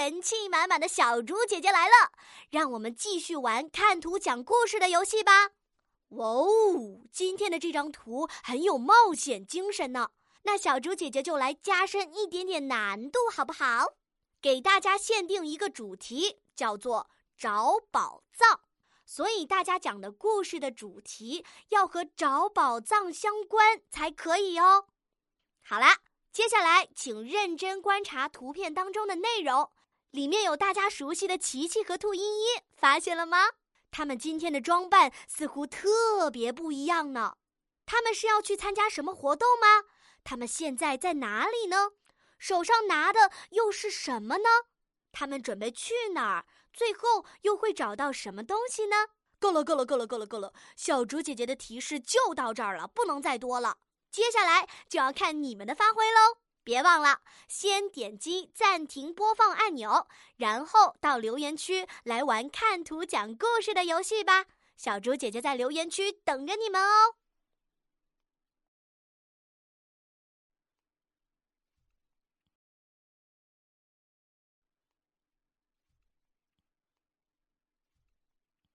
元气满满的小猪姐姐来了，让我们继续玩看图讲故事的游戏吧。哇哦，今天的这张图很有冒险精神呢。那小猪姐姐就来加深一点点难度，好不好？给大家限定一个主题，叫做找宝藏。所以大家讲的故事的主题要和找宝藏相关才可以哦。好啦，接下来请认真观察图片当中的内容，里面有大家熟悉的琪琪和兔依依，发现了吗？他们今天的装扮似乎特别不一样呢。他们是要去参加什么活动吗？他们现在在哪里呢？手上拿的又是什么呢？他们准备去哪儿？最后又会找到什么东西呢？够了，够了，够了，够了，够了！小竹姐姐的提示就到这儿了，不能再多了。接下来就要看你们的发挥喽！别忘了先点击暂停播放按钮，然后到留言区来玩看图讲故事的游戏吧。小猪姐姐在留言区等着你们哦。